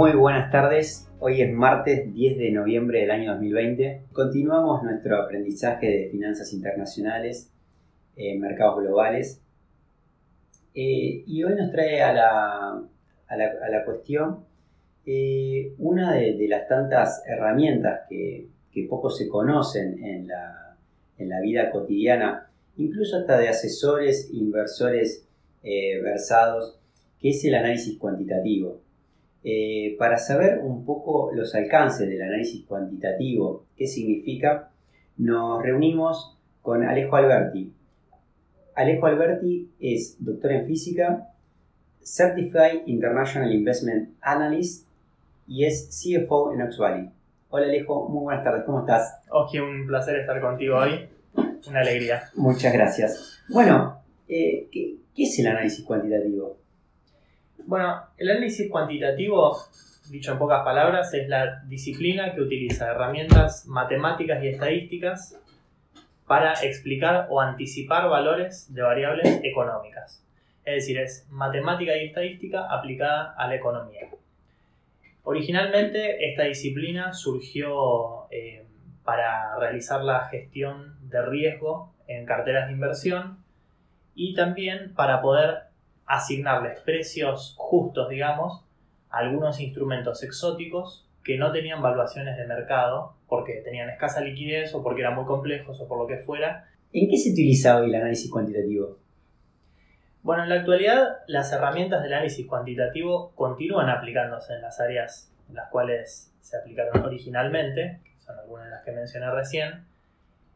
Muy buenas tardes, hoy es martes 10 de noviembre del año 2020. Continuamos nuestro aprendizaje de finanzas internacionales en mercados globales eh, y hoy nos trae a la, a la, cuestión eh, una de, las tantas herramientas que, que poco se conocen en la, en la, vida cotidiana, incluso hasta de asesores, inversores eh, versados, que es el análisis cuantitativo. Eh, para saber un poco los alcances del análisis cuantitativo, qué significa, nos reunimos con Alejo Alberti. Alejo Alberti es doctor en física, Certified International Investment Analyst y es CFO en Ox Valley. Hola Alejo, muy buenas tardes, ¿cómo estás? Oski, un placer estar contigo hoy, una alegría. Muchas gracias. Bueno, eh, ¿qué, ¿qué es el análisis cuantitativo? Bueno, el análisis cuantitativo, dicho en pocas palabras, es la disciplina que utiliza herramientas matemáticas y estadísticas para explicar o anticipar valores de variables económicas. Es decir, es matemática y estadística aplicada a la economía. Originalmente esta disciplina surgió eh, para realizar la gestión de riesgo en carteras de inversión y también para poder asignarles precios justos, digamos, a algunos instrumentos exóticos que no tenían valuaciones de mercado porque tenían escasa liquidez o porque eran muy complejos o por lo que fuera. ¿En qué se utiliza hoy el análisis cuantitativo? Bueno, en la actualidad las herramientas del análisis cuantitativo continúan aplicándose en las áreas en las cuales se aplicaron originalmente, que son algunas de las que mencioné recién,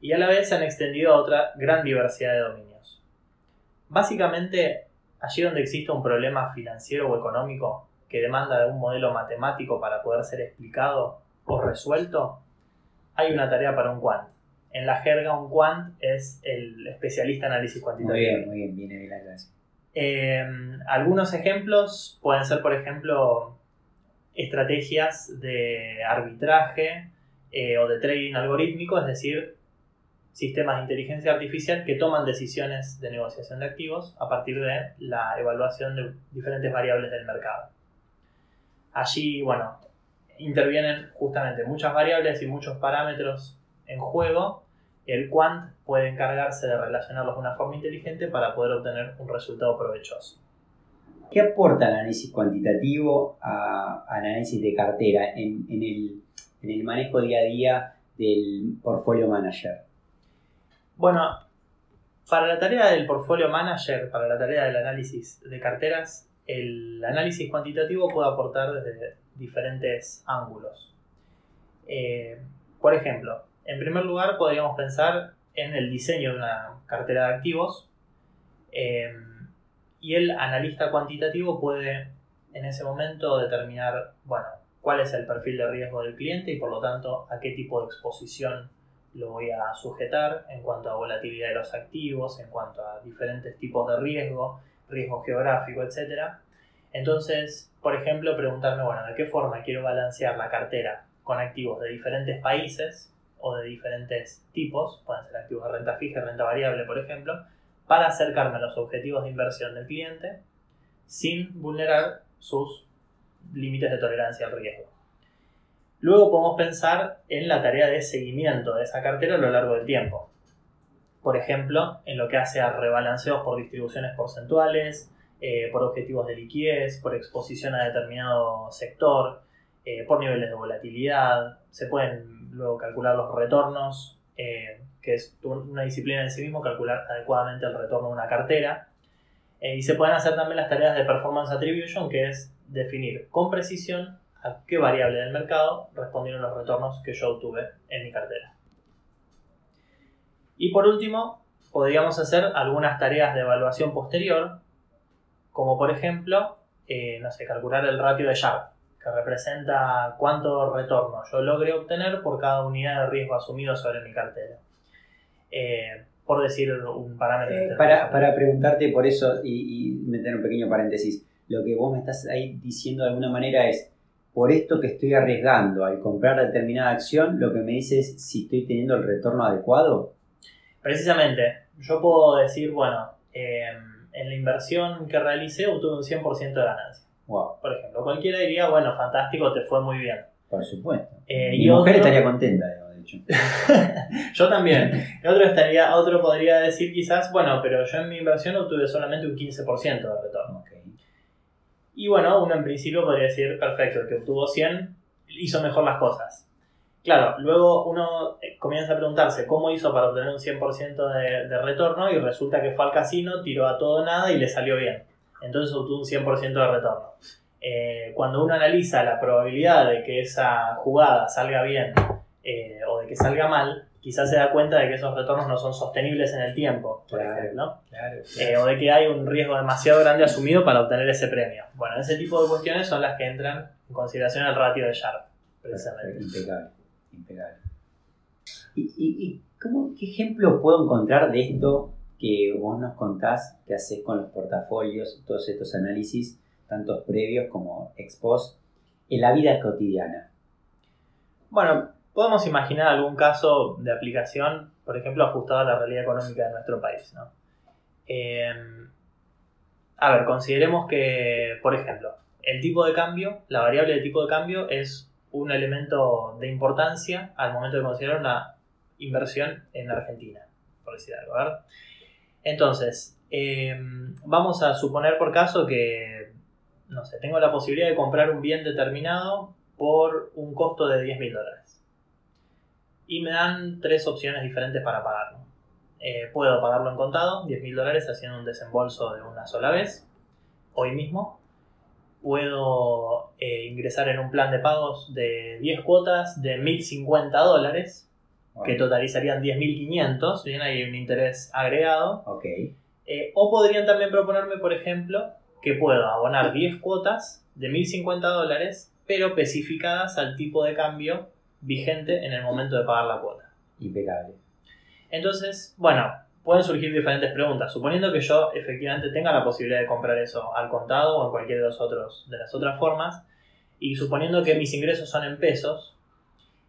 y a la vez se han extendido a otra gran diversidad de dominios. Básicamente, Allí donde existe un problema financiero o económico que demanda de un modelo matemático para poder ser explicado o resuelto, hay una tarea para un quant. En la jerga, un quant es el especialista en análisis cuantitativo. Muy bien, muy bien, viene de la clase. Eh, algunos ejemplos pueden ser, por ejemplo, estrategias de arbitraje eh, o de trading algorítmico, es decir, sistemas de inteligencia artificial que toman decisiones de negociación de activos a partir de la evaluación de diferentes variables del mercado. Allí, bueno, intervienen justamente muchas variables y muchos parámetros en juego. El quant puede encargarse de relacionarlos de una forma inteligente para poder obtener un resultado provechoso. ¿Qué aporta el análisis cuantitativo al análisis de cartera en, en el manejo día a día del portfolio manager? Bueno, para la tarea del portfolio manager, para la tarea del análisis de carteras, el análisis cuantitativo puede aportar desde diferentes ángulos. Eh, por ejemplo, en primer lugar podríamos pensar en el diseño de una cartera de activos eh, y el analista cuantitativo puede en ese momento determinar, bueno, cuál es el perfil de riesgo del cliente y por lo tanto a qué tipo de exposición lo voy a sujetar en cuanto a volatilidad de los activos, en cuanto a diferentes tipos de riesgo, riesgo geográfico, etc. Entonces, por ejemplo, preguntarme, bueno, ¿de qué forma quiero balancear la cartera con activos de diferentes países o de diferentes tipos? Pueden ser activos de renta fija, renta variable, por ejemplo, para acercarme a los objetivos de inversión del cliente sin vulnerar sus límites de tolerancia al riesgo. Luego podemos pensar en la tarea de seguimiento de esa cartera a lo largo del tiempo. Por ejemplo, en lo que hace a rebalanceos por distribuciones porcentuales, eh, por objetivos de liquidez, por exposición a determinado sector, eh, por niveles de volatilidad. Se pueden luego calcular los retornos, eh, que es una disciplina en sí mismo, calcular adecuadamente el retorno de una cartera. y se pueden hacer también las tareas de performance attribution, que es definir con precisión a qué variable del mercado respondieron los retornos que yo obtuve en mi cartera. Y por último, podríamos hacer algunas tareas de evaluación posterior, como por ejemplo, eh, no sé, calcular el ratio de Sharpe, que representa cuánto retorno yo logré obtener por cada unidad de riesgo asumido sobre mi cartera. Eh, por decir un parámetro. Eh, para, para, preguntarte por eso y, y meter un pequeño paréntesis, lo que vos me estás ahí diciendo de alguna manera es, por esto que estoy arriesgando al comprar determinada acción, lo que me dice es si estoy teniendo el retorno adecuado. Precisamente, yo puedo decir, bueno, em, en la inversión que realicé obtuve un 100% de ganancia. Wow, por ejemplo. Cualquiera diría, bueno, fantástico, te fue muy bien. por supuesto. Eh, Mi y mujer otro- estaría contenta, de hecho. Yo también. Otro, estaría, otro podría decir quizás, bueno, pero yo en mi inversión obtuve solamente un 15% de retorno. Y bueno, uno en principio podría decir, perfecto, el que obtuvo 100 hizo mejor las cosas. Claro, luego uno eh, comienza a preguntarse cómo hizo para obtener un 100% de, de retorno y resulta que fue al casino, tiró a todo nada y le salió bien. Entonces obtuvo un 100% de retorno. Eh, cuando uno analiza la probabilidad de que esa jugada salga bien eh, o de que salga mal, quizás se da cuenta de que esos retornos no son sostenibles en el tiempo, por Claro. ejemplo. Claro. Eh, o de que hay un riesgo demasiado grande asumido para obtener ese premio. Bueno, ese tipo de cuestiones son las que entran en consideración el ratio de Sharpe, precisamente. Impecable, impecable. ¿Y, y, y cómo, qué ejemplo puedo encontrar de esto que vos nos contás que haces con los portafolios, todos estos análisis, tantos previos como ex post, en la vida cotidiana? Bueno, podemos imaginar algún caso de aplicación, por ejemplo, ajustado a la realidad económica de nuestro país. Eh, a ver, consideremos que, por ejemplo, el tipo de cambio, la variable de tipo de cambio es un elemento de importancia al momento de considerar una inversión en Argentina, por decir algo. ¿verdad? Entonces, eh, vamos a suponer por caso que, no sé, tengo la posibilidad de comprar un bien determinado por un costo de 10 mil dólares. Y me dan tres opciones diferentes para pagarlo. Eh, puedo pagarlo en contado, 10 mil dólares haciendo un desembolso de una sola vez, hoy mismo. Puedo eh, ingresar en un plan de pagos de 10 cuotas de 1.050 dólares, que totalizarían 10.500, bien, hay un interés agregado. Ok, Eh, o podrían también proponerme, por ejemplo, que puedo abonar 10 cuotas de 1.050 dólares, pero especificadas al tipo de cambio vigente en el momento de pagar la cuota. impecable. Entonces, bueno, pueden surgir diferentes preguntas. Suponiendo que yo efectivamente tenga la posibilidad de comprar eso al contado o en cualquiera de, los otros, de las otras formas, y suponiendo que mis ingresos son en pesos,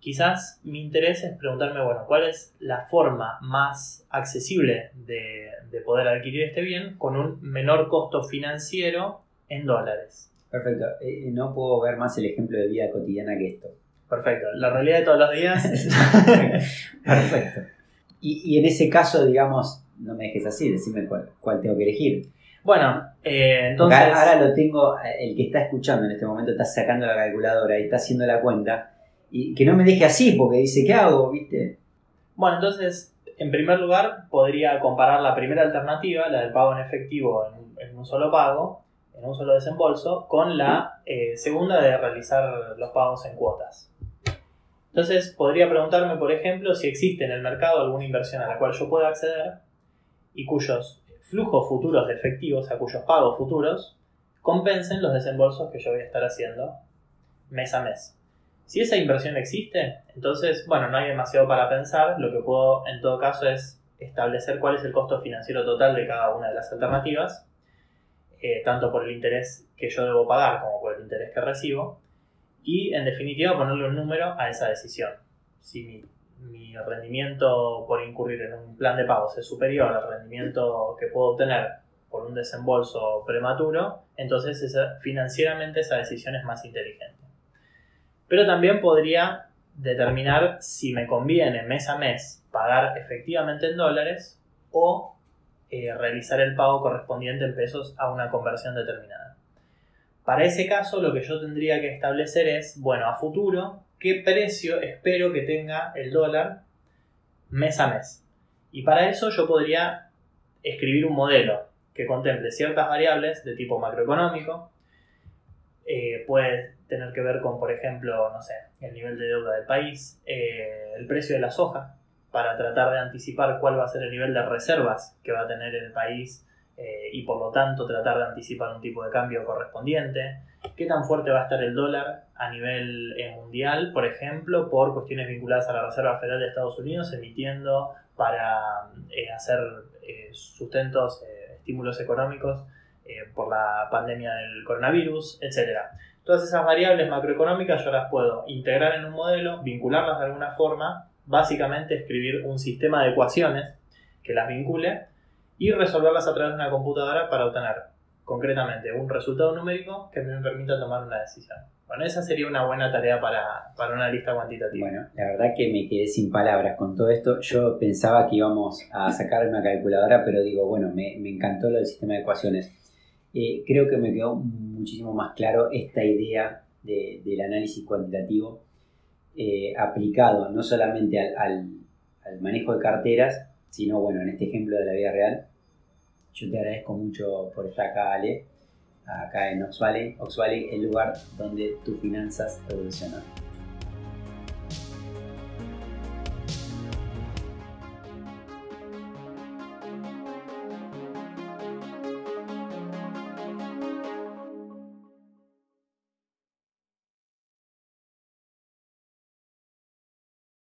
quizás mi interés es preguntarme, bueno, ¿cuál es la forma más accesible de, de poder adquirir este bien con un menor costo financiero en dólares? Perfecto. Eh, no puedo ver más el ejemplo de vida cotidiana que esto. Perfecto. La realidad de todos los días Perfecto. Y, y en ese caso, digamos, no me dejes así, decime cuál, cuál tengo que elegir. Bueno, eh, Porque entonces... ahora lo tengo, el que está escuchando en este momento está sacando la calculadora y está haciendo la cuenta. Y que no me deje así, porque dice, ¿qué hago? ¿Viste? Bueno, entonces, en primer lugar, podría comparar la primera alternativa, la del pago en efectivo en, en un solo pago, en un solo desembolso, con la eh, segunda de realizar los pagos en cuotas. Entonces, podría preguntarme, por ejemplo, si existe en el mercado alguna inversión a la cual yo pueda acceder y cuyos flujos futuros de efectivo, o sea, cuyos pagos futuros, compensen los desembolsos que yo voy a estar haciendo mes a mes. Si esa inversión existe, entonces, bueno, no hay demasiado para pensar. Lo que puedo, en todo caso, es establecer cuál es el costo financiero total de cada una de las alternativas, eh, tanto por el interés que yo debo pagar como por el interés que recibo, y en definitiva ponerle un número a esa decisión. Si mi, mi rendimiento por incurrir en un plan de pagos es superior al rendimiento que puedo obtener por un desembolso prematuro, entonces financieramente esa decisión es más inteligente pero también podría determinar si me conviene mes a mes pagar efectivamente en dólares o eh, realizar el pago correspondiente en pesos a una conversión determinada. Para ese caso lo que yo tendría que establecer es, bueno, a futuro, qué precio espero que tenga el dólar mes a mes. Y para eso yo podría escribir un modelo que contemple ciertas variables de tipo macroeconómico, eh, puede tener que ver con, por ejemplo, no sé, el nivel de deuda del país, eh, el precio de la soja, para tratar de anticipar cuál va a ser el nivel de reservas que va a tener el país eh, y por lo tanto tratar de anticipar un tipo de cambio correspondiente, qué tan fuerte va a estar el dólar a nivel eh, mundial, por ejemplo, por cuestiones vinculadas a la Reserva Federal de Estados Unidos, emitiendo para eh, hacer eh, sustentos, eh, estímulos económicos por la pandemia del coronavirus, etc. Todas esas variables macroeconómicas yo las puedo integrar en un modelo, vincularlas de alguna forma, básicamente escribir un sistema de ecuaciones que las vincule y resolverlas a través de una computadora para obtener concretamente un resultado numérico que me permita tomar una decisión. Bueno, esa sería una buena tarea para, para una lista cuantitativa. Bueno, la verdad que me quedé sin palabras con todo esto. Yo pensaba que íbamos a sacar una calculadora, pero digo, bueno, me, encantó lo del sistema de ecuaciones. Eh, creo que me quedó muchísimo más claro esta idea de, del análisis cuantitativo eh, aplicado no solamente al, al manejo de carteras, sino, bueno, en este ejemplo de la vida real. Yo te agradezco mucho por estar acá, Ale acá en Oxvalley, Oxvalley, el lugar donde tus finanzas evolucionan.